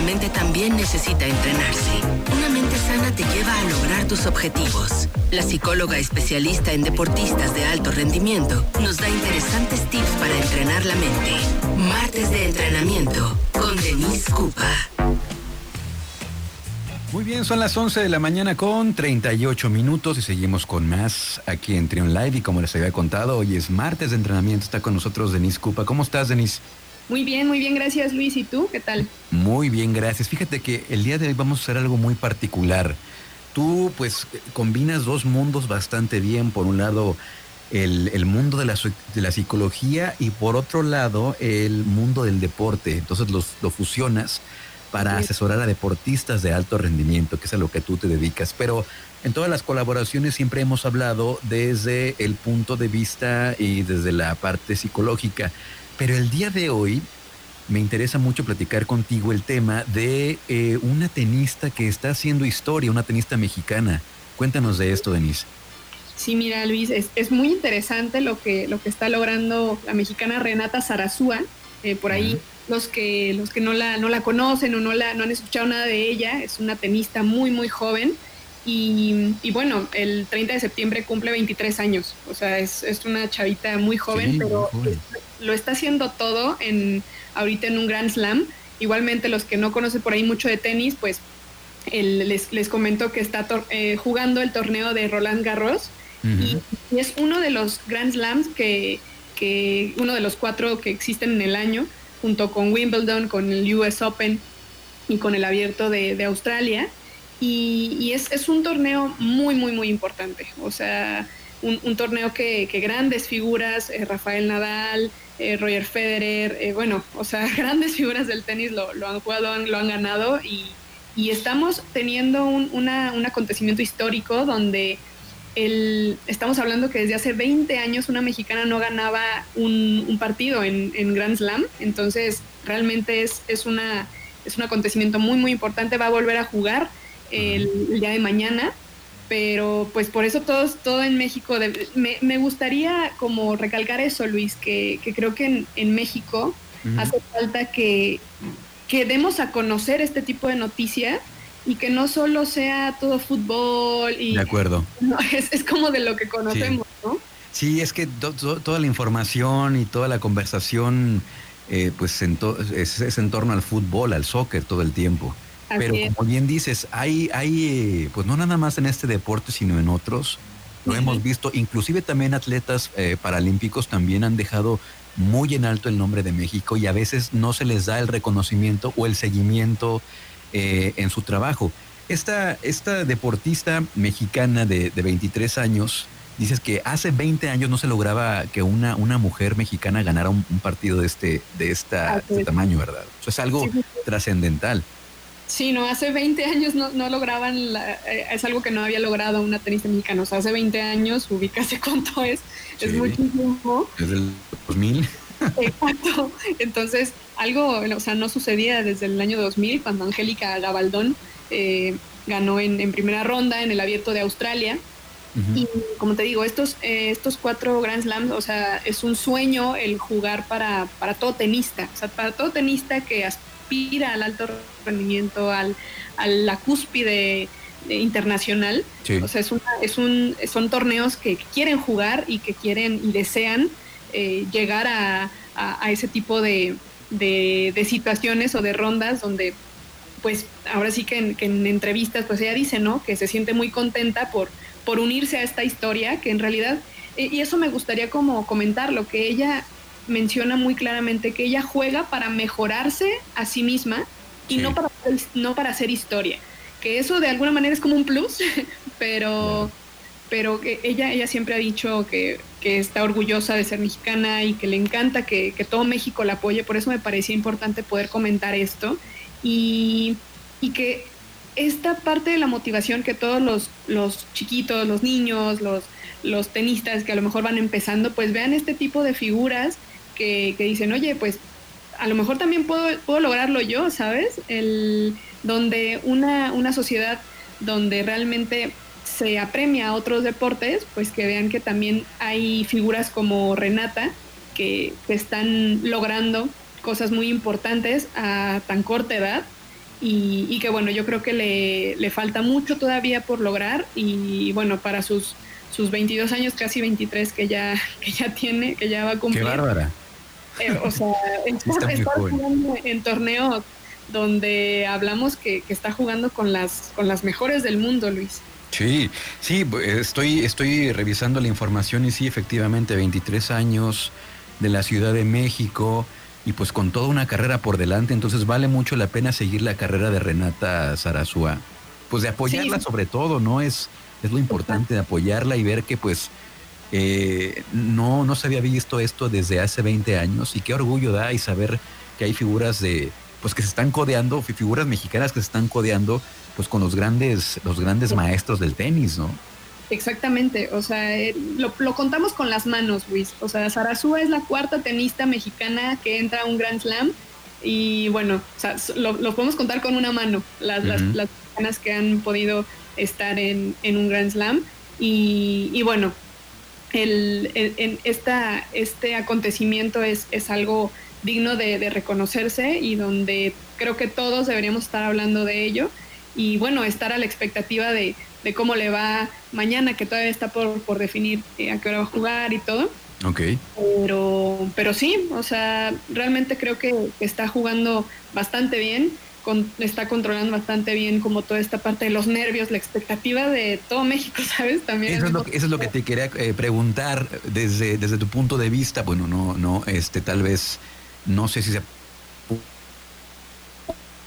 la mente también necesita entrenarse. Una mente sana te lleva a lograr tus objetivos. La psicóloga especialista en deportistas de alto rendimiento nos da interesantes tips para entrenar la mente. Martes de entrenamiento con Denise Cupa. Muy bien, son las 11 de la mañana con 38 minutos y seguimos con más aquí en Trion Live y como les había contado, hoy es martes de entrenamiento, está con nosotros Denise Cupa. ¿Cómo estás, Denise? Muy bien, muy bien, gracias Luis. ¿Y tú? ¿Qué tal? Muy bien, gracias. Fíjate que el día de hoy vamos a hacer algo muy particular. Tú pues combinas dos mundos bastante bien. Por un lado, el, mundo de la, de la, psicología y por otro lado, el mundo del deporte. Entonces los, lo fusionas para asesorar a deportistas de alto rendimiento, que es a lo que tú te dedicas. Pero en todas las colaboraciones siempre hemos hablado desde el punto de vista y desde la parte psicológica. Pero el día de hoy me interesa mucho platicar contigo el tema de eh, una tenista que está haciendo historia, una tenista mexicana. Cuéntanos de esto, Denise. Sí, mira, Luis, es, muy interesante lo que, lo que está logrando la mexicana Renata Zarazúa. Eh, por ahí los que, los que no, la, no la conocen o no, la, no han escuchado nada de ella, es una tenista muy, muy joven. Y, bueno, el 30 de septiembre cumple 23 años, o sea, es, una chavita muy joven, pero lo está haciendo todo en ahorita en un Grand Slam. Igualmente los que no conocen por ahí mucho de tenis, pues les, les comento que está eh, jugando el torneo de Roland Garros y, es uno de los Grand Slams que, que, uno de los cuatro que existen en el año junto con Wimbledon, con el US Open y con el abierto de, Australia. Y, es, un torneo muy, muy, muy importante. O sea, un, torneo que, grandes figuras, eh, Rafael Nadal, eh, Roger Federer, eh, bueno, o sea, grandes figuras del tenis lo, han jugado, lo han ganado y, estamos teniendo un, acontecimiento histórico donde el, estamos hablando que desde hace 20 años una mexicana no ganaba un, partido en, Grand Slam, entonces realmente es, es, una, es un acontecimiento muy, muy importante, va a volver a jugar el, día de mañana, pero pues por eso todos, todo en México, me, gustaría como recalcar eso, Luis, que, creo que en, México hace falta que, que demos a conocer este tipo de noticias y que no solo sea todo fútbol y de acuerdo. es, como de lo que conocemos no sí es que toda la información y toda la conversación eh, pues es, en torno al fútbol al soccer todo el tiempo pero como bien dices hay hay eh, pues no nada más en este deporte sino en otros lo hemos visto inclusive también atletas eh, paralímpicos también han dejado muy en alto el nombre de México y a veces no se les da el reconocimiento o el seguimiento eh, en su trabajo. Esta, esta deportista mexicana de, de, 23 años, dices que hace 20 años no se lograba que una, una mujer mexicana ganara un, partido de este, de esta, este tamaño, ¿verdad? Eso es algo trascendental. Sí, no, hace 20 años no, no lograban, eh, es algo que no había logrado una tenista mexicana. O sea, hace 20 años, ubícase cuánto es, es muchísimo. Desde el 2000. Exacto. Entonces, algo, o sea, no sucedía desde el año 2000 cuando Angélica Gabaldón eh, ganó en, primera ronda en el abierto de Australia. Y como te digo, estos, eh, estos cuatro Grand Slams, o sea, es un sueño el jugar para, para todo tenista, o sea, para todo tenista que aspira al alto rendimiento, al, a la cúspide internacional. O sea, es, es un, son torneos que quieren jugar y que quieren y desean eh, llegar a, ese tipo de, situaciones o de rondas donde pues ahora sí que en, entrevistas pues ella dice, ¿no? Que se siente muy contenta por, por unirse a esta historia, que en realidad, eh, y eso me gustaría como comentarlo, que ella menciona muy claramente que ella juega para mejorarse a sí misma y no, para, no para hacer historia, que eso de alguna manera es como un plus, pero pero que ella, ella siempre ha dicho que, está orgullosa de ser mexicana y que le encanta que, todo México la apoye, por eso me parecía importante poder comentar esto. Y, que esta parte de la motivación que todos los, los chiquitos, los niños, los, los tenistas que a lo mejor van empezando, pues vean este tipo de figuras que, dicen, oye, pues a lo mejor también puedo, puedo lograrlo yo, ¿sabes? El, donde una, una sociedad donde realmente se apremia a otros deportes, pues que vean que también hay figuras como Renata que, están logrando cosas muy importantes a tan corta edad y, que bueno, yo creo que le, le, falta mucho todavía por lograr y bueno, para sus, sus 22 años, casi 23 que ya, que ya tiene, que ya va a cumplir. Eh, o sea, está, jugando en torneos donde hablamos que, que, está jugando con las, con las mejores del mundo, Luis. Sí, sí, estoy, estoy revisando la información y sí, efectivamente, 23 años de la Ciudad de México y pues con toda una carrera por delante, entonces vale mucho la pena seguir la carrera de Renata Zarazúa, pues de apoyarla sobre todo, ¿no? Es, es lo importante de apoyarla y ver que pues eh, no, no se había visto esto desde hace 20 años y qué orgullo da y saber que hay figuras de, pues que se están codeando, figuras mexicanas que se están codeando pues con los grandes, los grandes maestros del tenis, ¿no? Exactamente, o sea, eh, lo, contamos con las manos, Luis. O sea, Sarazúa es la cuarta tenista mexicana que entra a un Grand Slam y bueno, o sea, lo, podemos contar con una mano, las, las, mexicanas que han podido estar en, un Grand Slam. Y, bueno, el, en esta, este acontecimiento es, es algo digno de, reconocerse y donde creo que todos deberíamos estar hablando de ello y bueno, estar a la expectativa de, cómo le va mañana, que todavía está por, por definir eh, a qué hora va a jugar y todo. Ok. Pero, pero sí, o sea, realmente creo que está jugando bastante bien, está controlando bastante bien como toda esta parte de los nervios, la expectativa de todo México, ¿sabes? También. Eso, es lo, que, eso es lo que te quería eh, preguntar desde, desde tu punto de vista, bueno, no, no, este, tal vez no sé si se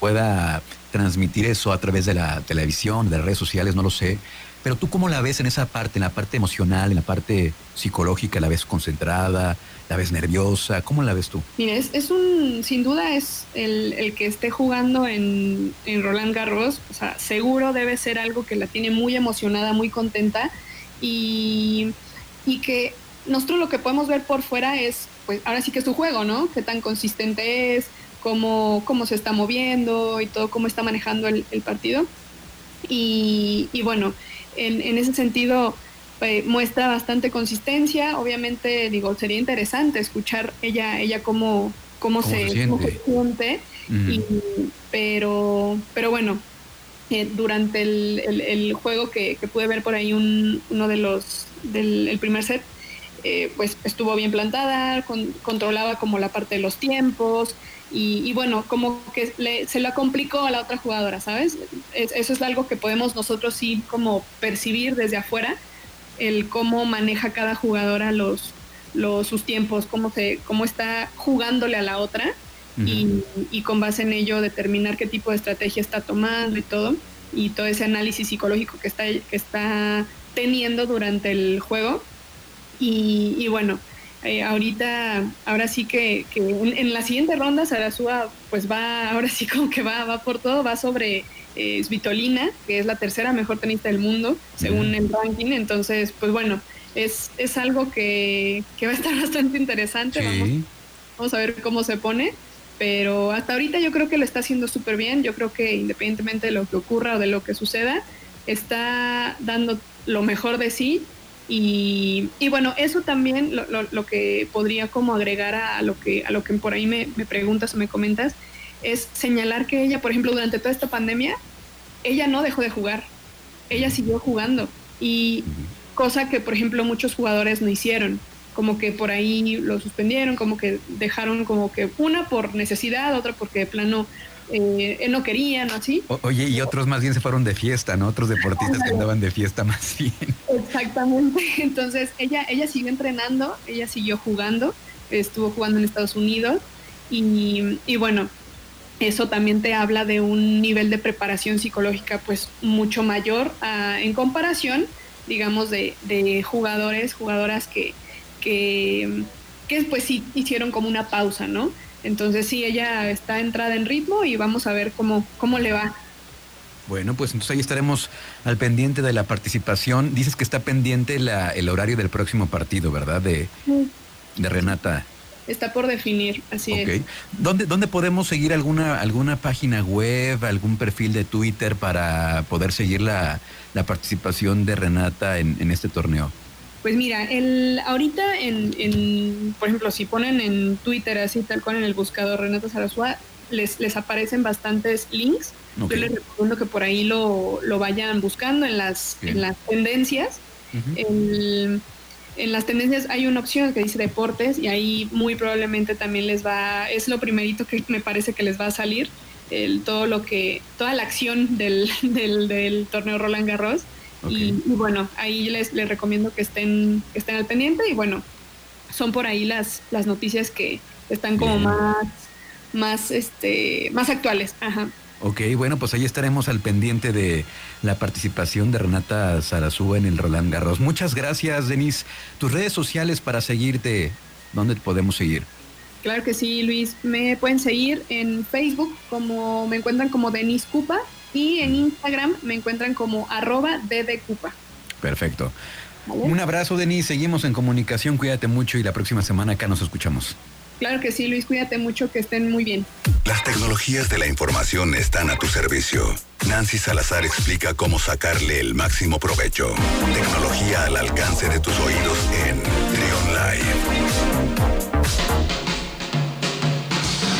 pueda transmitir eso a través de la televisión, de las redes sociales, no lo sé. Pero tú cómo la ves en esa parte, en la parte emocional, en la parte psicológica, la ves concentrada, la ves nerviosa, ¿cómo la ves tú? Mira, es, un, sin duda es el, que esté jugando en, en, Roland Garros, o sea, seguro debe ser algo que la tiene muy emocionada, muy contenta y, y que nosotros lo que podemos ver por fuera es pues ahora sí que es su juego, ¿no? Qué tan consistente es, cómo, cómo se está moviendo y todo, cómo está manejando el, partido. Y, bueno, en, ese sentido eh, muestra bastante consistencia. Obviamente, digo, sería interesante escuchar ella, ella cómo, cómo, se, siente. pero, pero bueno, eh, durante el, juego que, pude ver por ahí un, uno de los del primer set, eh, pues estuvo bien plantada, controlaba como la parte de los tiempos y, bueno, como que se la complicó a la otra jugadora, ¿sabes? eso es algo que podemos nosotros sí como percibir desde afuera, el cómo maneja cada jugadora los, los sus tiempos, cómo, se, cómo está jugándole a la otra y, y con base en ello determinar qué tipo de estrategia está tomando y todo, y todo ese análisis psicológico que está, que está teniendo durante el juego. Y, bueno, eh, ahorita, ahora sí que, en, la siguiente ronda Sarasúa pues va, ahora sí como que va, va por todo, va sobre eh, Svitolina, que es la tercera mejor tenista del mundo, según el ranking. Entonces, pues bueno, es, es algo que, va a estar bastante interesante. Vamos, a ver cómo se pone. Pero hasta ahorita yo creo que lo está haciendo súper bien. Yo creo que independientemente de lo que ocurra o de lo que suceda, está dando lo mejor de sí y, bueno, eso también lo, lo, que podría como agregar a, lo que a lo que por ahí me, me, preguntas o me comentas es señalar que ella, por ejemplo, durante toda esta pandemia, ella no dejó de jugar, ella siguió jugando y cosa que, por ejemplo, muchos jugadores no hicieron, como que por ahí lo suspendieron, como que dejaron como que una por necesidad, otra porque de plano eh, él no quería, ¿no? Así. oye, y otros más bien se fueron de fiesta, ¿no? Otros deportistas que andaban de fiesta más bien. Exactamente. Entonces, ella, ella siguió entrenando, ella siguió jugando, estuvo jugando en Estados Unidos y, y bueno, eso también te habla de un nivel de preparación psicológica pues mucho mayor en comparación, digamos, de, de, jugadores, jugadoras que, que, que pues sí hicieron como una pausa, ¿no? Entonces sí, ella está entrada en ritmo y vamos a ver cómo, cómo le va. Bueno, pues entonces ahí estaremos al pendiente de la participación. Dices que está pendiente la, el horario del próximo partido, ¿verdad? De, de Renata. Está por definir, así es. ¿Dónde, ¿Dónde podemos seguir alguna, alguna página web, algún perfil de Twitter para poder seguir la, la participación de Renata en, en este torneo? Pues mira, el, ahorita en, en, por ejemplo, si ponen en Twitter así tal cual en el buscador Renata Sarasua, les, les aparecen bastantes links. Yo les recomiendo que por ahí lo, lo vayan buscando en las, en las tendencias. En, las tendencias hay una opción que dice deportes y ahí muy probablemente también les va, es lo primerito que me parece que les va a salir, el, todo lo que, toda la acción del, del, del torneo Roland Garros. Y, bueno, ahí les, les recomiendo que estén, que estén al pendiente y bueno, son por ahí las, las noticias que están como más, más, este, más actuales. Ajá. Ok, bueno, pues ahí estaremos al pendiente de la participación de Renata Sarazúa en el Roland Garros. Muchas gracias, Denise. Tus redes sociales para seguirte, ¿dónde te podemos seguir? Claro que sí, Luis. Me pueden seguir en Facebook como me encuentran como Denise Cupa y en Instagram me encuentran como arroba Cupa. Perfecto. Un abrazo, Denise. Seguimos en comunicación. Cuídate mucho y la próxima semana acá nos escuchamos. Claro que sí, Luis. Cuídate mucho, que estén muy bien. Las tecnologías de la información están a tu servicio. Nancy Salazar explica cómo sacarle el máximo provecho. Tecnología al alcance de tus oídos en Trion Live.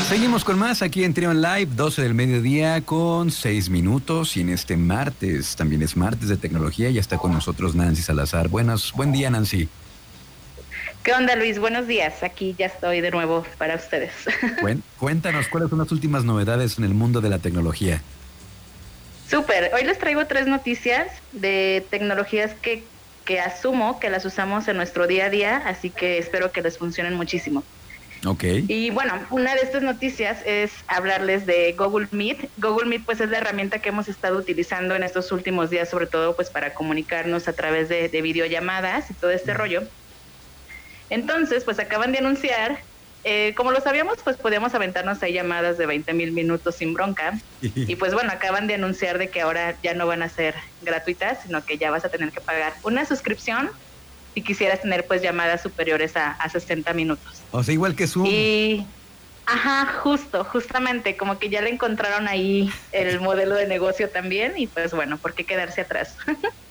Seguimos con más aquí en Trion Live, 12 del mediodía con 6 minutos y en este martes, también es martes de tecnología, ya está con nosotros Nancy Salazar. Buenos, buen día Nancy. ¿Qué onda Luis? Buenos días, aquí ya estoy de nuevo para ustedes. Cuéntanos, ¿cuáles son las últimas novedades en el mundo de la tecnología? Súper, hoy les traigo tres noticias de tecnologías que, que asumo que las usamos en nuestro día a día, así que espero que les funcionen muchísimo. Y bueno, una de estas noticias es hablarles de Google Meet. Google Meet pues es la herramienta que hemos estado utilizando en estos últimos días, sobre todo pues para comunicarnos a través de, videollamadas y todo este rollo. Entonces, pues acaban de anunciar, eh, como lo sabíamos, pues podíamos aventarnos ahí llamadas de 20 mil minutos sin bronca. y pues bueno, acaban de anunciar de que ahora ya no van a ser gratuitas, sino que ya vas a tener que pagar una suscripción si quisieras tener pues llamadas superiores a, a 60 minutos. O sea, igual que Zoom. Y, ajá, justo, justamente, como que ya le encontraron ahí el modelo de negocio también y pues bueno, ¿por qué quedarse atrás?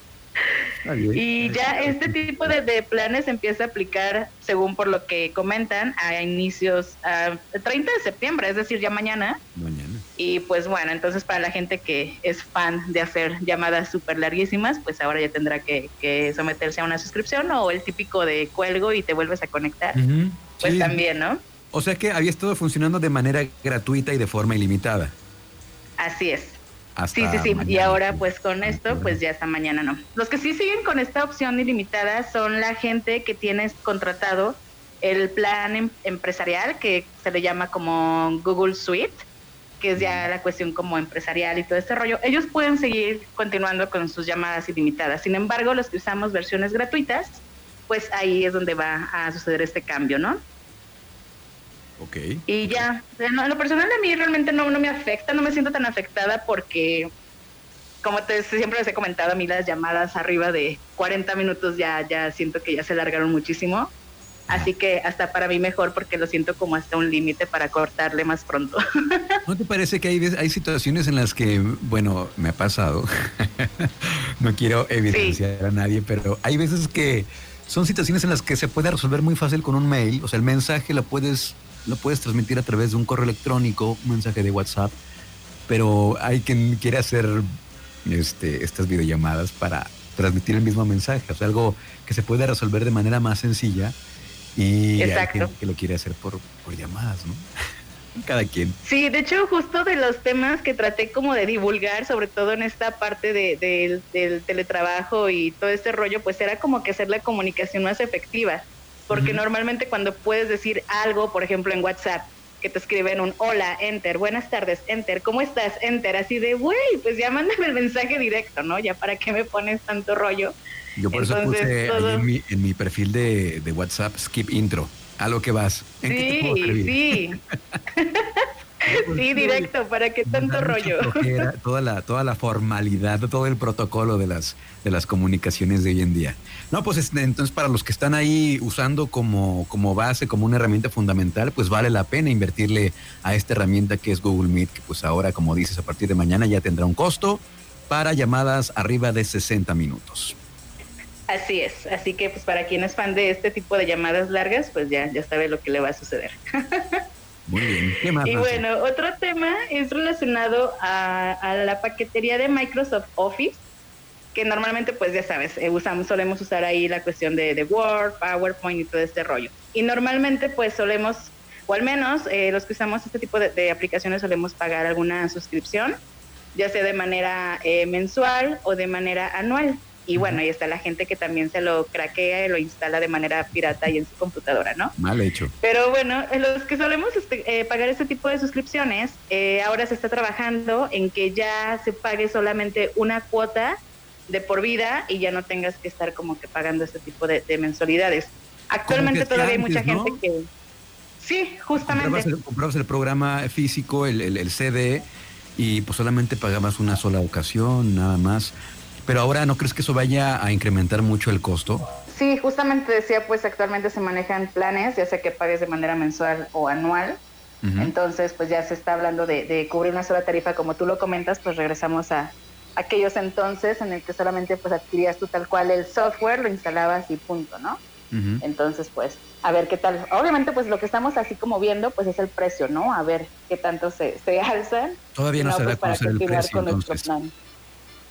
y ya este tipo de, planes empieza a aplicar, según por lo que comentan, a inicios, a 30 de septiembre, es decir, ya mañana. Mañana. Y pues bueno, entonces para la gente que es fan de hacer llamadas súper larguísimas, pues ahora ya tendrá que, someterse a una suscripción o el típico de cuelgo y te vuelves a conectar. Pues también, ¿no? O sea que había estado funcionando de manera gratuita y de forma ilimitada. Así es. Sí, sí, sí. Y ahora pues con esto, pues ya hasta mañana no. Los que sí siguen con esta opción ilimitada son la gente que tiene contratado el plan em-, empresarial que se le llama como Google Suite que es ya la cuestión como empresarial y todo este rollo, ellos pueden seguir continuando con sus llamadas ilimitadas. Sin embargo, los que usamos versiones gratuitas, pues ahí es donde va a suceder este cambio, ¿no? Ok. Y ya, en lo personal a mí realmente no, no me afecta, no me siento tan afectada porque, como te, siempre les he comentado, a mí las llamadas arriba de 40 minutos ya, ya siento que ya se largaron muchísimo. Así que hasta para mí mejor porque lo siento como hasta un límite para cortarle más pronto. ¿No te parece que hay, hay situaciones en las que, bueno, me ha pasado, no quiero evidenciar a nadie, pero hay veces que son situaciones en las que se puede resolver muy fácil con un mail, o sea, el mensaje lo puedes, lo puedes transmitir a través de un correo electrónico, un mensaje de WhatsApp, pero hay quien quiere hacer este, estas videollamadas para transmitir el mismo mensaje, o sea, algo que se puede resolver de manera más sencilla y Exacto. que lo quiere hacer por, por llamadas, ¿no? Cada quien. Sí, de hecho, justo de los temas que traté como de divulgar, sobre todo en esta parte de, del teletrabajo y todo este rollo, pues era como que hacer la comunicación más efectiva. Porque normalmente cuando puedes decir algo, por ejemplo en WhatsApp, que te escriben un hola, enter, buenas tardes, enter, ¿cómo estás? Enter, así de, güey, pues ya mándame el mensaje directo, ¿no? Ya para qué me pones tanto rollo. Yo por eso puse en, mi, en mi, perfil de, de, WhatsApp skip intro. A lo que vas. ¿En sí, sí. sí, directo, ¿para qué tanto rollo? toda la, toda la formalidad, todo el protocolo de las, de las comunicaciones de hoy en día. No, pues este, entonces para los que están ahí usando como, como base, como una herramienta fundamental, pues vale la pena invertirle a esta herramienta que es Google Meet, que pues ahora, como dices, a partir de mañana ya tendrá un costo para llamadas arriba de 60 minutos. Así es, así que pues para quien es fan de este tipo de llamadas largas, pues ya, ya sabe lo que le va a suceder. Muy bien. ¿Qué más? Y bueno, otro tema es relacionado a, la paquetería de Microsoft Office, que normalmente, pues ya sabes, eh, usamos, solemos usar ahí la cuestión de, de, Word, PowerPoint y todo este rollo. Y normalmente, pues solemos, o al menos eh, los que usamos este tipo de, aplicaciones solemos pagar alguna suscripción, ya sea de manera eh, mensual o de manera anual. Y bueno, ahí está la gente que también se lo craquea y lo instala de manera pirata y en su computadora, ¿no? Mal hecho. Pero bueno, los que solemos este, eh, pagar este tipo de suscripciones, eh, ahora se está trabajando en que ya se pague solamente una cuota de por vida y ya no tengas que estar como que pagando este tipo de, mensualidades. Actualmente todavía hay mucha gente que... Sí, justamente. Comprabas el, programa físico, el, el, el CD, y pues solamente pagabas una sola ocasión, nada más. Pero ahora, ¿no crees que eso vaya a incrementar mucho el costo? Sí, justamente decía, pues actualmente se manejan planes, ya sea que pagues de manera mensual o anual. Entonces, pues ya se está hablando de, cubrir una sola tarifa, como tú lo comentas, pues regresamos a aquellos entonces en el que solamente pues adquirías tú tal cual el software, lo instalabas y punto, ¿no? Entonces, pues, a ver qué tal. Obviamente, pues lo que estamos así como viendo, pues es el precio, ¿no? A ver qué tanto se, se alzan. Todavía no, se da pues, el precio, con entonces. plan.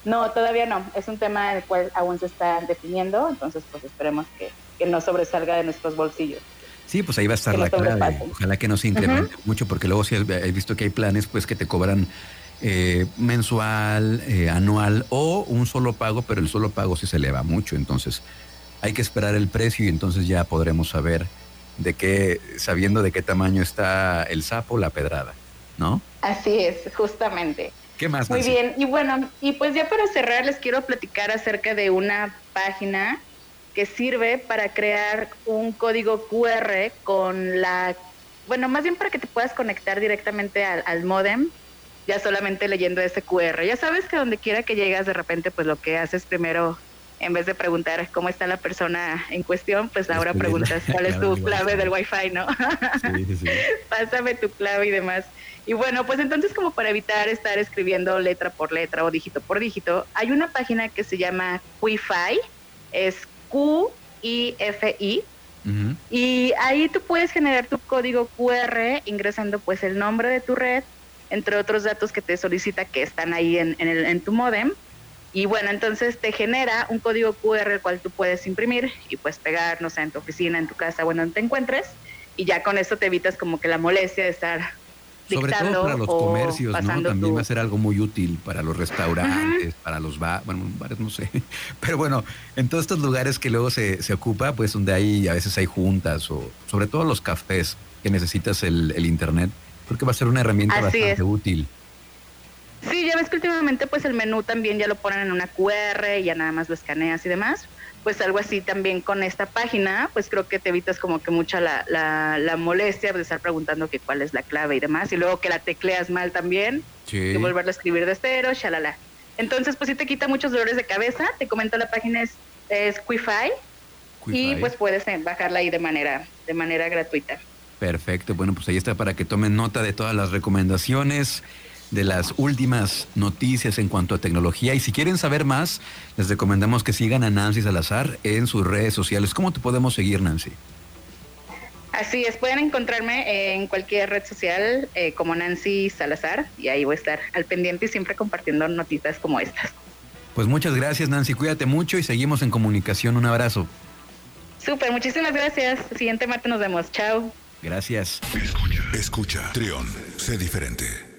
No, todavía no. Es un tema el cual aún se está definiendo, entonces pues esperemos que, no sobresalga de nuestros bolsillos. Sí, pues ahí va a estar la clave. Ojalá que no se incremente mucho, porque luego si he visto que hay planes pues que te cobran eh, mensual, eh, anual o un solo pago, pero el solo pago sí se eleva mucho. Entonces hay que esperar el precio y entonces ya podremos saber de qué, sabiendo de qué tamaño está el sapo, la pedrada, ¿no? Así es, justamente. ¿Qué más? Muy bien, y bueno, y pues ya para cerrar les quiero platicar acerca de una página que sirve para crear un código QR con la, bueno, más bien para que te puedas conectar directamente al, al modem, ya solamente leyendo ese QR. Ya sabes que donde quiera que llegas de repente, pues lo que haces primero en vez de preguntar cómo está la persona en cuestión, pues ahora preguntas cuál es tu clave del Wi-Fi, ¿no? Sí, sí. Pásame tu clave y demás. Y bueno, pues entonces como para evitar estar escribiendo letra por letra o dígito por dígito, hay una página que se llama Wi-Fi, es Q-I-F-I, y ahí tú puedes generar tu código QR ingresando pues el nombre de tu red, entre otros datos que te solicita que están ahí en, el, en tu modem. Y bueno, entonces te genera un código QR el cual tú puedes imprimir y pues pegar, no sé, en tu oficina, en tu casa, bueno, donde te encuentres. Y ya con eso te evitas como que la molestia de estar sobre todo para los comercios, ¿no? También va a ser algo muy útil para los restaurantes, para los bares, bueno, bares no sé. Pero bueno, en todos estos lugares que luego se, se ocupa, pues donde hay, a veces hay juntas o sobre todo los cafés que necesitas el, el internet, creo que va a ser una herramienta bastante útil. Sí, ya ves que últimamente pues el menú también ya lo ponen en una QR, y ya nada más lo escaneas y demás pues algo así también con esta página, pues creo que te evitas como que mucha la, la, molestia de estar preguntando que cuál es la clave y demás, y luego que la tecleas mal también, y volverlo a escribir de cero, shalala. Entonces, pues sí te quita muchos dolores de cabeza, te comento la página es, es y pues puedes eh, bajarla ahí de manera, de manera gratuita. Perfecto, bueno, pues ahí está para que tomen nota de todas las recomendaciones de las últimas noticias en cuanto a tecnología. Y si quieren saber más, les recomendamos que sigan a Nancy Salazar en sus redes sociales. ¿Cómo te podemos seguir, Nancy? Así es, pueden encontrarme en cualquier red social eh, como Nancy Salazar y ahí voy a estar al pendiente y siempre compartiendo noticias como estas. Pues muchas gracias Nancy, cuídate mucho y seguimos en comunicación. Un abrazo. Súper, muchísimas gracias. siguiente martes nos vemos. Chao. Gracias. Escucha, escucha. Trión, sé diferente.